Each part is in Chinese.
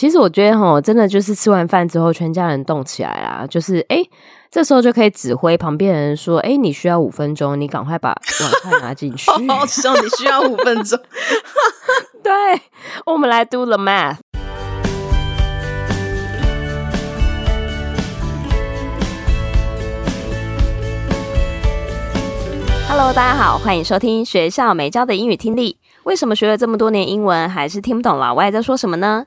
其实我觉得哈，真的就是吃完饭之后，全家人动起来啦，就是哎、欸，这时候就可以指挥旁边人说，哎、欸，你需要五分钟，你赶快把碗筷拿进去。好笑，你需要五分钟。对，我们来 do the math。Hello，大家好，欢迎收听学校没教的英语听力。为什么学了这么多年英文，还是听不懂老外在说什么呢？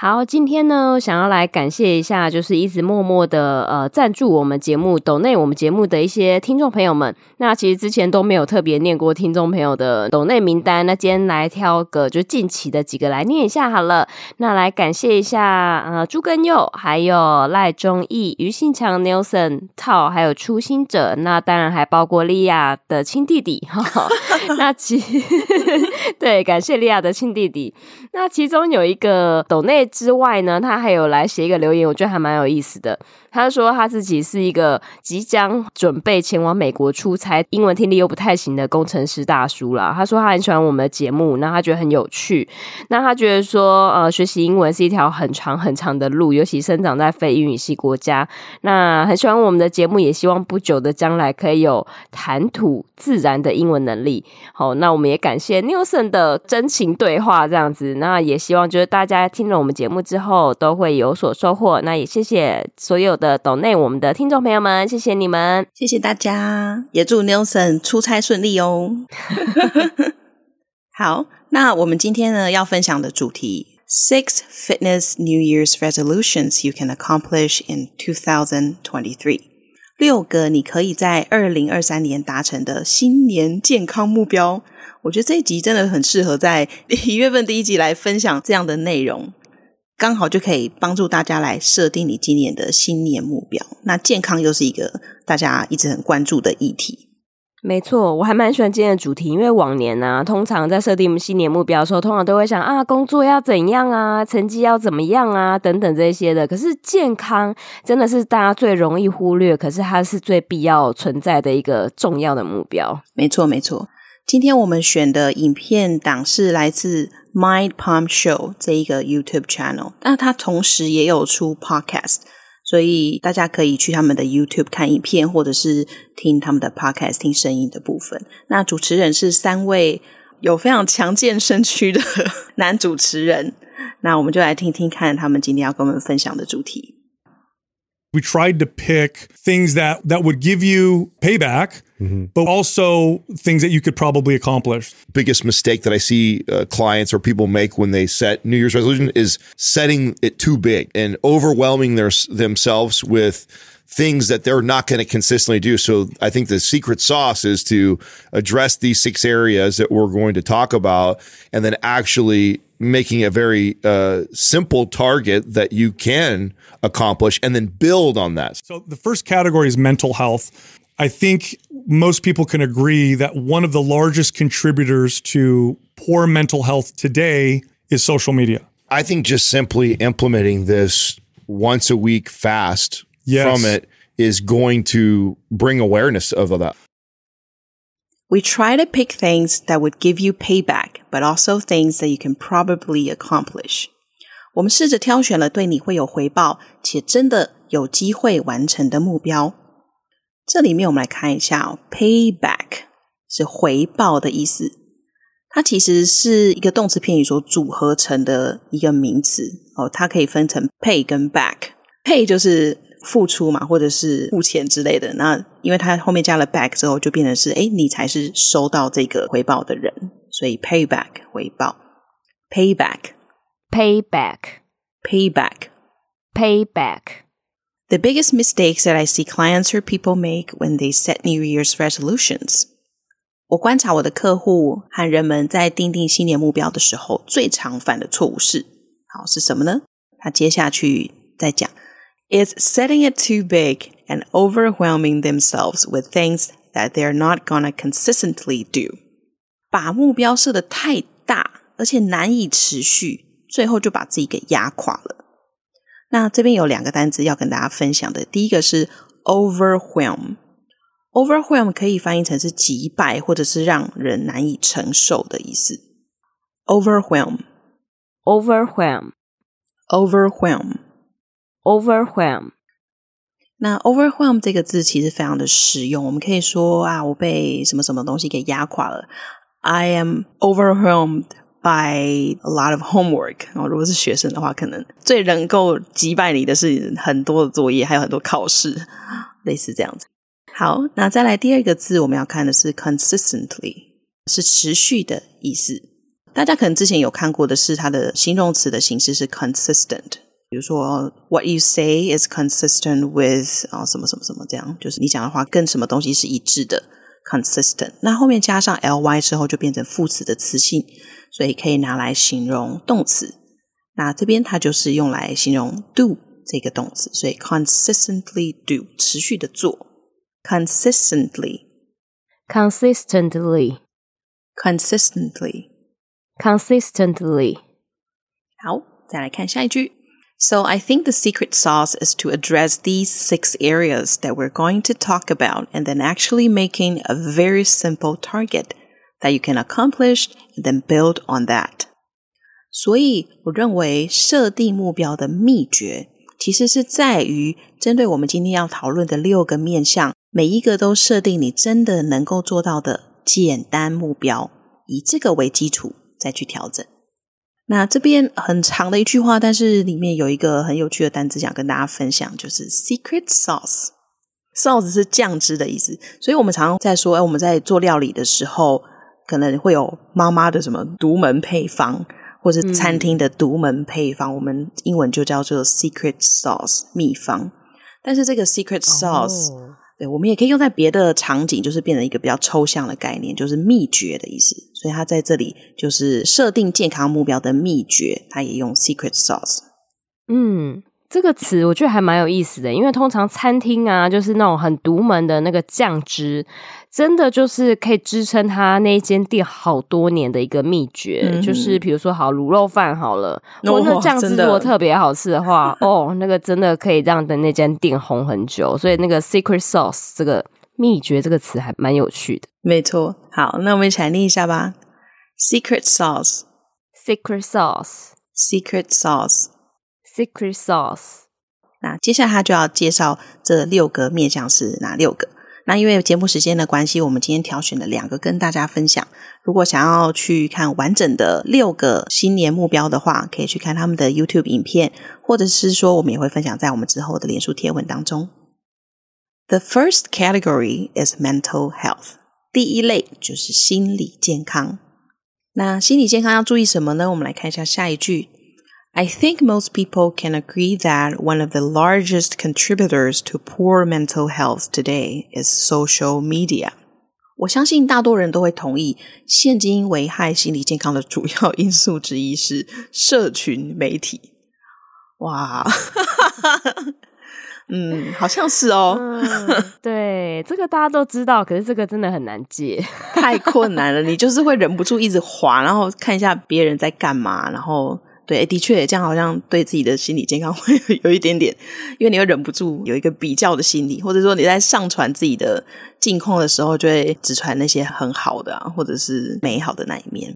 好，今天呢，想要来感谢一下，就是一直默默的呃赞助我们节目、抖内我们节目的一些听众朋友们。那其实之前都没有特别念过听众朋友的抖内名单，那今天来挑个就近期的几个来念一下好了。那来感谢一下呃朱根佑，还有赖忠义、于信强、Nelson、套，还有初心者。那当然还包括莉亚的亲弟弟。哈 哈那其 对，感谢莉亚的亲弟弟。那其中有一个抖内。之外呢，他还有来写一个留言，我觉得还蛮有意思的。他说他自己是一个即将准备前往美国出差、英文听力又不太行的工程师大叔啦。他说他很喜欢我们的节目，那他觉得很有趣。那他觉得说，呃，学习英文是一条很长很长的路，尤其生长在非英语系国家。那很喜欢我们的节目，也希望不久的将来可以有谈吐自然的英文能力。好，那我们也感谢 Nelson 的真情对话，这样子。那也希望就是大家听了我们节目之后都会有所收获。那也谢谢所有的抖内我们的听众朋友们，谢谢你们，谢谢大家，也祝 Nelson 出差顺利哦。好，那我们今天呢要分享的主题：Six Fitness New Year's Resolutions You Can Accomplish in 2023。六个你可以在二零二三年达成的新年健康目标。我觉得这一集真的很适合在一月份第一集来分享这样的内容。刚好就可以帮助大家来设定你今年的新年目标。那健康又是一个大家一直很关注的议题。没错，我还蛮喜欢今天的主题，因为往年呢、啊，通常在设定新年目标的时候，通常都会想啊，工作要怎样啊，成绩要怎么样啊，等等这些的。可是健康真的是大家最容易忽略，可是它是最必要存在的一个重要的目标。没错，没错。今天我们选的影片档是来自 Mind Pump Show 这一个 YouTube channel，那它同时也有出 Podcast，所以大家可以去他们的 YouTube 看影片，或者是听他们的 Podcast 听声音的部分。那主持人是三位有非常强健身躯的 男主持人，那我们就来听听看他们今天要跟我们分享的主题。We tried to pick things that, that would give you payback, mm-hmm. but also things that you could probably accomplish. Biggest mistake that I see uh, clients or people make when they set New Year's resolution is setting it too big and overwhelming their, themselves with things that they're not going to consistently do. So I think the secret sauce is to address these six areas that we're going to talk about and then actually making a very uh, simple target that you can accomplish and then build on that. So the first category is mental health. I think most people can agree that one of the largest contributors to poor mental health today is social media. I think just simply implementing this once a week fast yes. from it is going to bring awareness of that. We try to pick things that would give you payback, but also things that you can probably accomplish. 我们试着挑选了对你会有回报且真的有机会完成的目标。这里面我们来看一下哦，payback 是回报的意思，它其实是一个动词片语所组合成的一个名词哦，它可以分成 pay 跟 back。pay 就是 付出嘛，或者是付钱之类的。那因为它后面加了 back 之后，就变成是诶，你才是收到这个回报的人，所以 payback 回报，payback。Payback, payback, payback. The biggest mistakes that I see clients or people make when they set New Year's resolutions. 我观察我的客户和人们在订定新年目标的时候，最常犯的错误是，好，是什么呢？他接下去再讲 ，It's setting it too big and overwhelming themselves with things that they're not gonna consistently do. 把目标设得太大，而且难以持续。 最后就把自己给压垮了。那这边有两个单字要跟大家分享的，第一个是 overwhelm，overwhelm 可以翻译成是击败或者是让人难以承受的意思。overwhelm，overwhelm，overwhelm。 Overwhelm，那 overwhelm 这个字其实非常的实用，我们可以说啊，我被什么什么东西给压垮了。I am overwhelmed by a lot of homework。然后如果是学生的话，可能最能够击败你的是很多的作业，还有很多考试，类似这样子。好，那再来第二个字，我们要看的是 consistently，是持续的意思。大家可能之前有看过的是它的形容词的形式是 consistent。比如说，what you say is consistent with 啊，什么什么什么这样，就是你讲的话跟什么东西是一致的，consistent。那后面加上 ly 之后就变成副词的词性，所以可以拿来形容动词。那这边它就是用来形容 do 这个动词，所以 consistently do 持续的做，consistently，consistently，consistently。好，再来看下一句。So I think the secret sauce is to address these six areas that we're going to talk about and then actually making a very simple target that you can accomplish and then build on that. 所以我认为设定目标的秘诀其实是在于针对我们今天要讨论的六个面向，每一个都设定你真的能够做到的简单目标，以这个为基础再去调整。 那这边很长的一句话，但是里面有一个很有趣的单词想跟大家分享，就是 secret sauce。sauce 是酱汁的意思，所以我们常常在说，哎，我们在做料理的时候，可能会有妈妈的什么独门配方，或是餐厅的独门配方，嗯、我们英文就叫做 secret sauce 秘方。但是这个 secret sauce，、哦、对，我们也可以用在别的场景，就是变成一个比较抽象的概念，就是秘诀的意思。所以他在这里就是设定健康目标的秘诀，他也用 secret sauce。嗯，这个词我觉得还蛮有意思的，因为通常餐厅啊，就是那种很独门的那个酱汁，真的就是可以支撑他那一间店好多年的一个秘诀。嗯、就是比如说，好卤肉饭好了，如果那酱汁如果特别好吃的话，哦，那个真的可以让的那间店红很久。所以那个 secret sauce 这个。秘诀这个词还蛮有趣的，没错。好，那我们一起来念一下吧。Secret sauce，secret sauce，secret sauce，secret sauce。那接下来他就要介绍这六个面向是哪六个。那因为节目时间的关系，我们今天挑选了两个跟大家分享。如果想要去看完整的六个新年目标的话，可以去看他们的 YouTube 影片，或者是说我们也会分享在我们之后的脸书贴文当中。The first category is mental health。第一类就是心理健康。那心理健康要注意什么呢？我们来看一下下一句。I think most people can agree that one of the largest contributors to poor mental health today is social media。我相信大多人都会同意，现今危害心理健康的主要因素之一是社群媒体。哇！ 嗯，好像是哦。嗯、对，这个大家都知道，可是这个真的很难戒，太困难了。你就是会忍不住一直滑，然后看一下别人在干嘛，然后对，的确这样好像对自己的心理健康会有一点点，因为你会忍不住有一个比较的心理，或者说你在上传自己的近况的时候，就会只传那些很好的啊，或者是美好的那一面。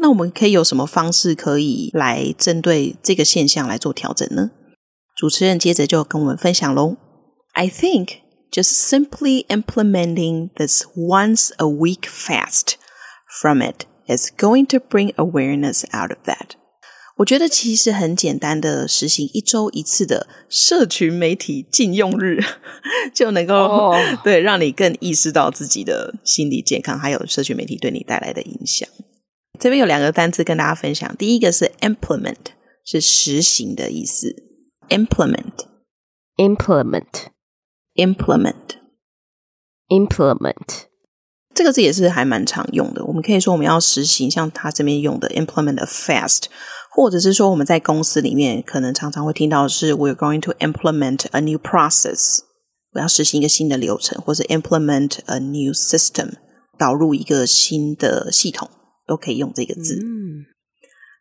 那我们可以有什么方式可以来针对这个现象来做调整呢？主持人接着就跟我们分享喽。I think just simply implementing this once a week fast from it is going to bring awareness out of that。我觉得其实很简单的实行一周一次的社群媒体禁用日，就能够、oh. 对让你更意识到自己的心理健康，还有社群媒体对你带来的影响。这边有两个单词跟大家分享，第一个是 implement，是实行的意思。Implement, implement, implement, implement，这个字也是还蛮常用的。我们可以说我们要实行像他这边用的 implement a fast，或者是说我们在公司里面可能常常会听到的是 we're going to implement a new process，我要实行一个新的流程，或者 implement a new system，导入一个新的系统，都可以用这个字。嗯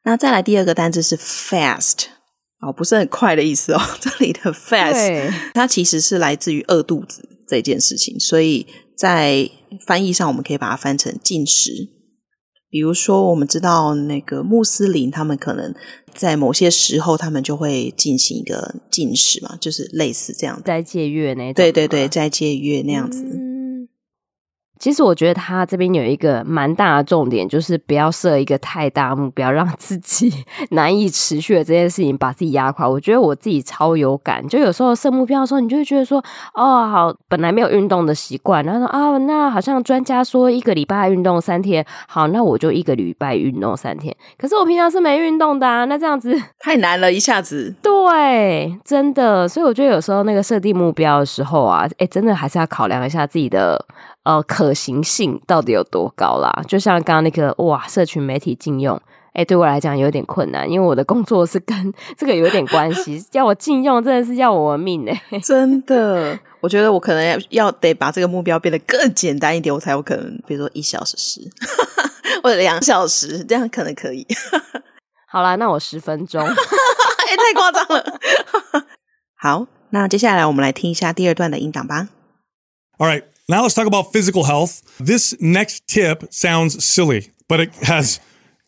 那再来第二个单字是 fast 哦，不是很快的意思哦。这里的 fast 它其实是来自于饿肚子这件事情，所以在翻译上我们可以把它翻成进食。比如说，我们知道那个穆斯林，他们可能在某些时候，他们就会进行一个进食嘛，就是类似这样的斋戒月那。对对对，斋戒月那样子。嗯其实我觉得他这边有一个蛮大的重点，就是不要设一个太大目标，让 自己难以持续的这件事情把自己压垮。我觉得我自己超有感，就有时候设目标的时候，你就会觉得说，哦，好，本来没有运动的习惯，然后说啊、哦，那好像专家说一个礼拜运动三天，好，那我就一个礼拜运动三天。可是我平常是没运动的啊，那这样子 太难了，一下子。对，真的，所以我觉得有时候那个设定目标的时候啊，诶，真的还是要考量一下自己的。呃，可行性到底有多高啦？就像刚刚那个哇，社群媒体禁用，哎、欸，对我来讲有点困难，因为我的工作是跟这个有点关系，要我禁用真的是要我的命哎、欸！真的，我觉得我可能要要得把这个目标变得更简单一点，我才有可能，比如说一小时十，或者两小时，这样可能可以。好啦，那我十分钟，哎、欸，太夸张了。好，那接下来我们来听一下第二段的音档吧。All right. Now let's talk about physical health. This next tip sounds silly, but it has,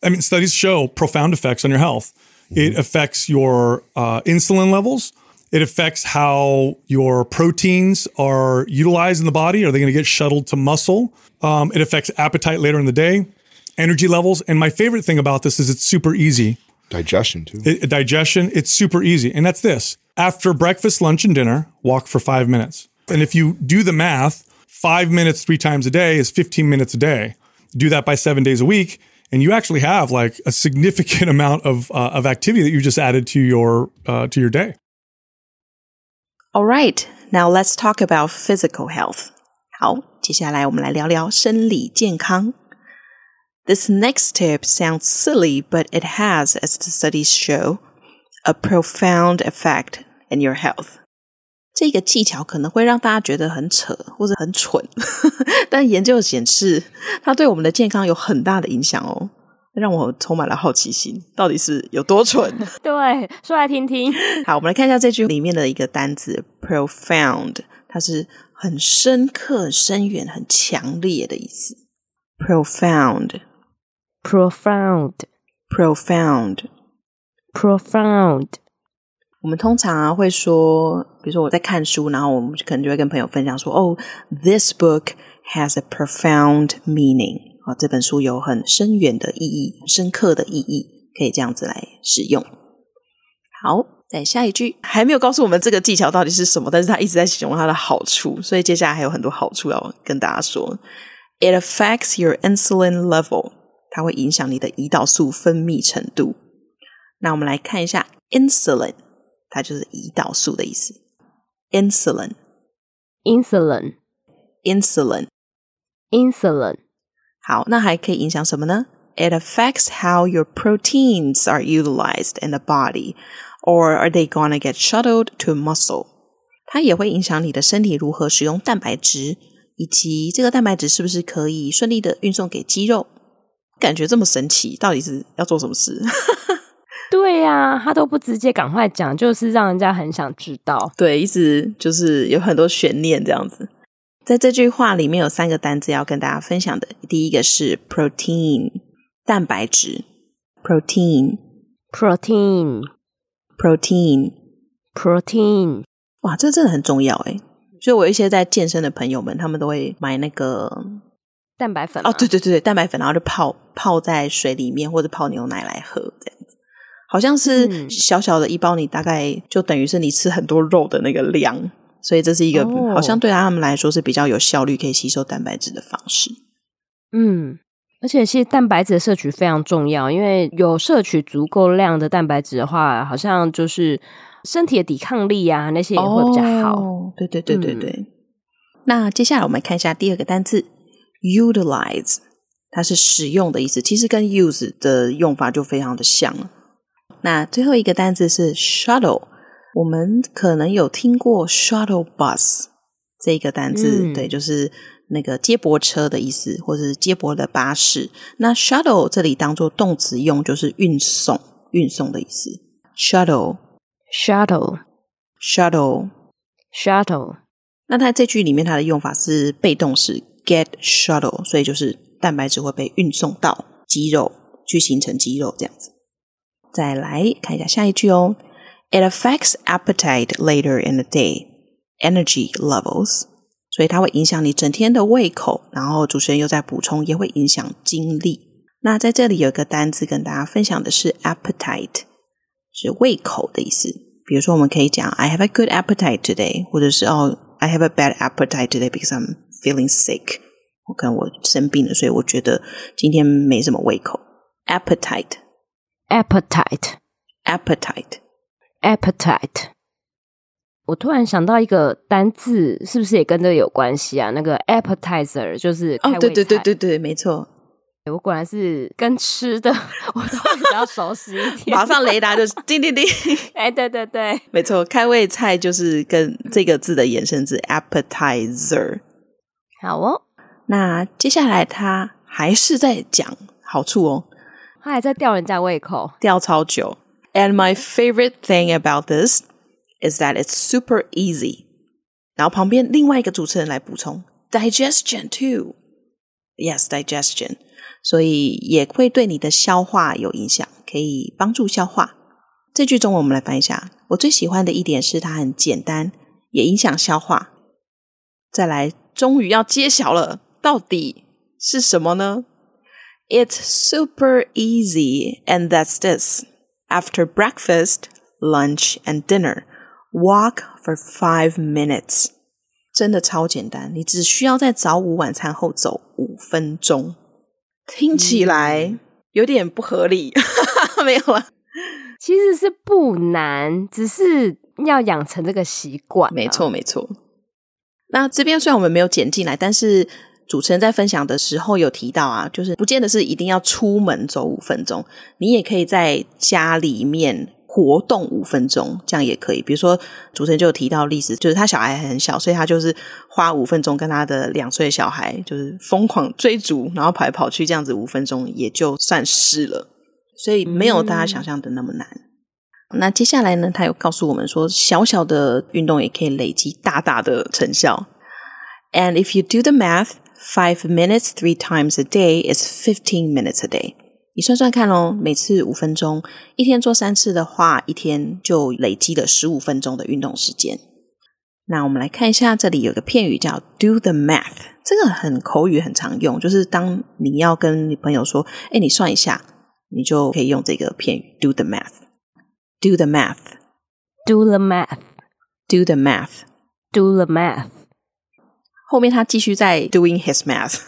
I mean, studies show profound effects on your health. It affects your uh, insulin levels. It affects how your proteins are utilized in the body. Are they going to get shuttled to muscle? Um, it affects appetite later in the day, energy levels. And my favorite thing about this is it's super easy. Digestion, too. It, digestion, it's super easy. And that's this after breakfast, lunch, and dinner, walk for five minutes. And if you do the math, five minutes three times a day is 15 minutes a day. Do that by seven days a week, and you actually have like a significant amount of uh, of activity that you just added to your uh, to your day. All right, now let's talk about physical health. 好，接下来我们来聊聊生理健康。This next tip sounds silly, but it has, as the studies show, a profound effect in your health. 这个技巧可能会让大家觉得很扯或者很蠢，但研究显示它对我们的健康有很大的影响哦，让我充满了好奇心，到底是有多蠢？对，说来听听。好，我们来看一下这句里面的一个单字 profound，它是很深刻、深远、很强烈的意思。profound，profound，profound。我们通常啊会说，比如说我在看书，然后我们可能就会跟朋友分享说：“哦，this book has a profound meaning。”啊，这本书有很深远的意义、深刻的意义，可以这样子来使用。好，再下一句还没有告诉我们这个技巧到底是什么，但是他一直在形容它的好处，所以接下来还有很多好处要跟大家说。It affects your insulin level，它会影响你的胰岛素分泌程度。那我们来看一下 insulin。它就是胰岛素的意思 insulin，insulin，insulin，insulin。好，那还可以影响什么呢？It affects how your proteins are utilized in the body, or are they gonna get shuttled to muscle？它也会影响你的身体如何使用蛋白质，以及这个蛋白质是不是可以顺利的运送给肌肉。感觉这么神奇，到底是要做什么事？对呀、啊，他都不直接赶快讲，就是让人家很想知道。对，一直就是有很多悬念这样子。在这句话里面有三个单字要跟大家分享的，第一个是 protein，蛋白质，protein，protein，protein，protein。哇，这真的很重要哎。所以我有一些在健身的朋友们，他们都会买那个蛋白粉。哦，对对对，蛋白粉，然后就泡泡在水里面，或者泡牛奶来喝这样。好像是小小的一包，你大概就等于是你吃很多肉的那个量，所以这是一个好像对他们来说是比较有效率可以吸收蛋白质的方式。嗯，而且其实蛋白质的摄取非常重要，因为有摄取足够量的蛋白质的话，好像就是身体的抵抗力啊那些也会比较好。哦，对对对对对。嗯。那接下来我们看一下第二个单字，utilize，它是使用的意思，其实跟 use 的用法就非常的像了。那最后一个单字是 shuttle，我们可能有听过 shuttle bus 这个单字，嗯、对，就是那个接驳车的意思，或者是接驳的巴士。那 shuttle 这里当做动词用，就是运送、运送的意思。shuttle，shuttle，shuttle。那它这句里面它的用法是被动式 get shuttle，所以就是蛋白质会被运送到肌肉去形成肌肉这样子。再来看一下下一句哦。It affects appetite later in the day, energy levels，所以它会影响你整天的胃口。然后主持人又在补充，也会影响精力。那在这里有一个单字跟大家分享的是 appetite，是胃口的意思。比如说，我们可以讲 I have a good appetite today，或者是哦 I have a bad appetite today because I'm feeling sick。我可能我生病了，所以我觉得今天没什么胃口。 Appetite，appetite，appetite。我突然想到一个单字，是不是也跟这个有关系啊？那个 appetizer 就是。哦，对对对对对，没错。我果然是跟吃的我都比较熟悉一点。马上雷达就是叮 叮叮。哎，对对对，没错，开胃菜就是跟这个字的衍生字 appetizer。好哦，那接下来他还是在讲好处哦，他还在吊人家胃口，吊超久。And my favorite thing about this is that it's super easy. 然后旁边另外一个主持人来补充，digestion too. Yes, digestion. 所以也会对你的消化有影响，可以帮助消化。这句中文我们来翻一下。我最喜欢的一点是它很简单，也影响消化。再来，终于要揭晓了，到底是什么呢 ？It's super easy, and that's this. After breakfast, lunch, and dinner, walk for five minutes. 真的超简单，你只需要在早午晚餐后走五分钟。听起来有点不合理，没有啊？其实是不难，只是要养成这个习惯啊。没错，没错。那这边虽然我们没有剪进来，但是。 主持人在分享的时候有提到啊，就是不见得是一定要出门走五分钟，你也可以在家里面活动五分钟，这样也可以。比如说，主持人就有提到例子，就是他小孩很小，所以他就是花五分钟跟他的两岁小孩就是疯狂追逐，然后跑来跑去，这样子五分钟也就算是了。所以没有大家想象的那么难。那接下来呢，他有告诉我们说，小小的运动也可以累积大大的成效。And if you do the math. Five minutes three times a day is fifteen minutes a day。你算算看哦，每次五分钟，一天做三次的话，一天就累积了十五分钟的运动时间。那我们来看一下，这里有个片语叫 “do the math”，这个很口语，很常用，就是当你要跟你朋友说：“哎，你算一下”，你就可以用这个片语 “do the math”，“do the math”，“do the math”，“do the math”，“do the math”。后面他继续在 doing his math.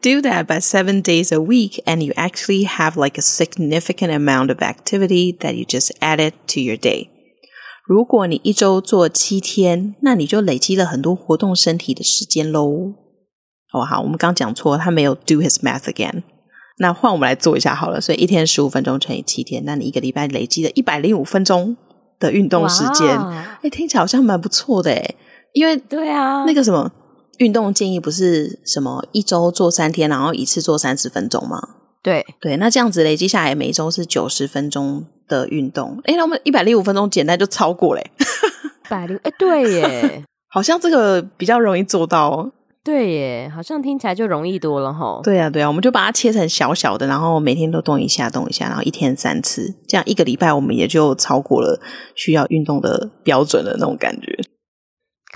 Do that by seven days a week, and you actually have like a significant amount of activity that you just added to your day. 如果你一周做七天，那你就累积了很多活动身体的时间喽。哦，好，我们刚讲错，他没有 do his math again。那换我们来做一下好了。所以一天十五分钟乘以七天，那你一个礼拜累积了一百零五分钟的运动时间。哎，听起来好像蛮不错的诶因为对啊，那个什么运动建议不是什么一周做三天，然后一次做三十分钟吗？对对，那这样子累积下来，每一周是九十分钟的运动。诶，那我们一百零五分钟简单就超过嘞，一百零诶，对耶，好像这个比较容易做到哦。对耶，好像听起来就容易多了哈。对啊，对啊，我们就把它切成小小的，然后每天都动一下，动一下，然后一天三次，这样一个礼拜我们也就超过了需要运动的标准的那种感觉。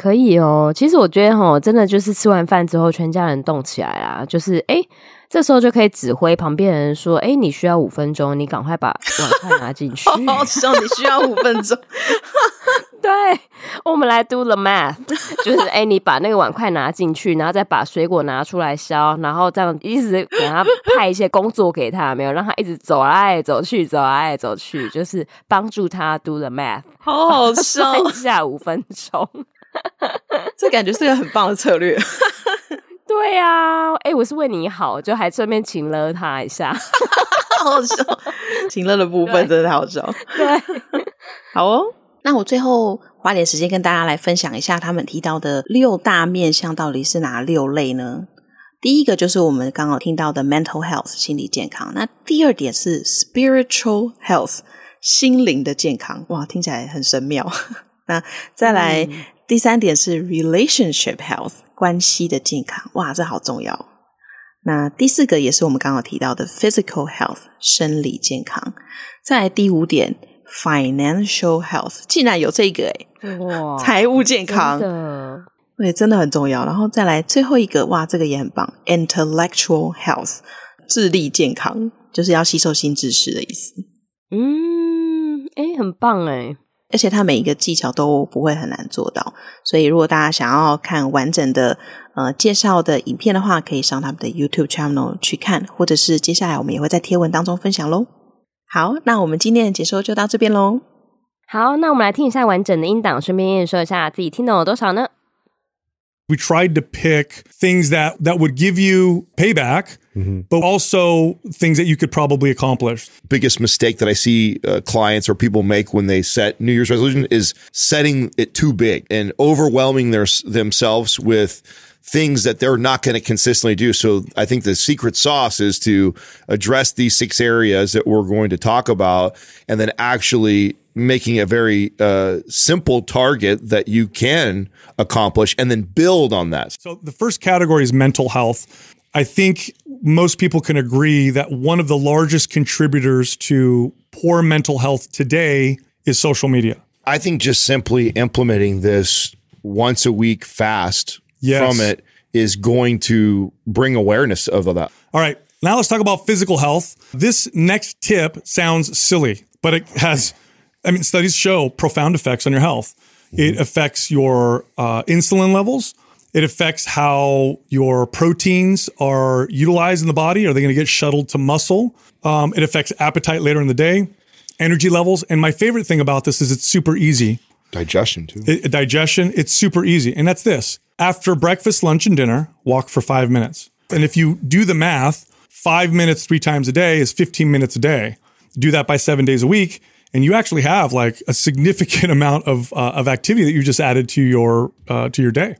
可以哦，其实我觉得哈，真的就是吃完饭之后，全家人动起来啦，就是诶，这时候就可以指挥旁边人说，诶，你需要五分钟，你赶快把碗筷拿进去。哦，知道你需要五分钟。对，我们来 do the math，就是诶，你把那个碗筷拿进去，然后再把水果拿出来削，然后这样一直给他派一些工作给他，没有让他一直走来走去，走来走去，就是帮助他 do the math。好好笑，一下五分钟。这感觉是个很棒的策略。对呀、啊，哎，我是为你好，就还顺便请了他一下，好好笑。请了的部分真的好笑。对，好哦。那我最后花点时间跟大家来分享一下他们提到的六大面向到底是哪六类呢？第一个就是我们刚刚听到的 mental health 心理健康，那第二点是 spiritual health 心灵的健康，哇，听起来很神妙。那再来、嗯、第三点是 relationship health 关系的健康，哇，这好重要。那第四个也是我们刚刚提到的 physical health 生理健康。再来第五点 financial health，竟然有这个诶，哇，财务健康。对，真的很重要。然后再来最后一个，哇，这个也很棒，intellectual health，智力健康，就是要吸收新知识的意思。嗯，诶，很棒诶。而且它每一个技巧都不会很难做到，所以如果大家想要看完整的呃介绍的影片的话，可以上他们的 YouTube channel 去看，或者是接下来我们也会在贴文当中分享喽。好，那我们今天的解说就到这边喽。好，那我们来听一下完整的音档，顺便验说一下自己听懂了多少呢？We tried to pick things that, that would give you payback, mm-hmm. but also things that you could probably accomplish. Biggest mistake that I see uh, clients or people make when they set New Year's resolution is setting it too big and overwhelming their, themselves with things that they're not going to consistently do. So I think the secret sauce is to address these six areas that we're going to talk about and then actually making a very uh, simple target that you can accomplish and then build on that. So the first category is mental health. I think most people can agree that one of the largest contributors to poor mental health today is social media. I think just simply implementing this once a week fast yes. from it is going to bring awareness of that. All right. Now let's talk about physical health. This next tip sounds silly, but it has, I mean, studies show profound effects on your health. Mm-hmm. It affects your uh, insulin levels. It affects how your proteins are utilized in the body. Are they going to get shuttled to muscle? Um, it affects appetite later in the day, energy levels. And my favorite thing about this is it's super easy. Digestion, too. It, digestion, it's super easy. And that's this after breakfast, lunch, and dinner, walk for five minutes. And if you do the math, five minutes three times a day is 15 minutes a day. Do that by seven days a week And you actually have like a significant amount of, uh, of activity that you just added to your, uh, to your day.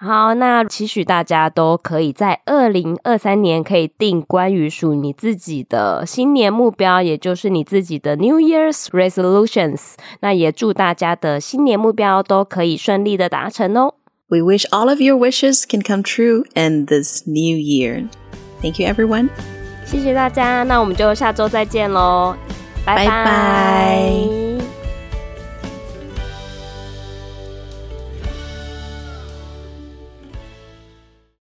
好，那期许大家都可以在二零二三年可以定关于属你自己的新年目标，也就是你自己的 New Year's Resolutions。那也祝大家的新年目标都可以顺利的达成哦。We wish all of your wishes can come true in this new year. Thank you, everyone. 谢谢大家，那我们就下周再见喽， 拜拜。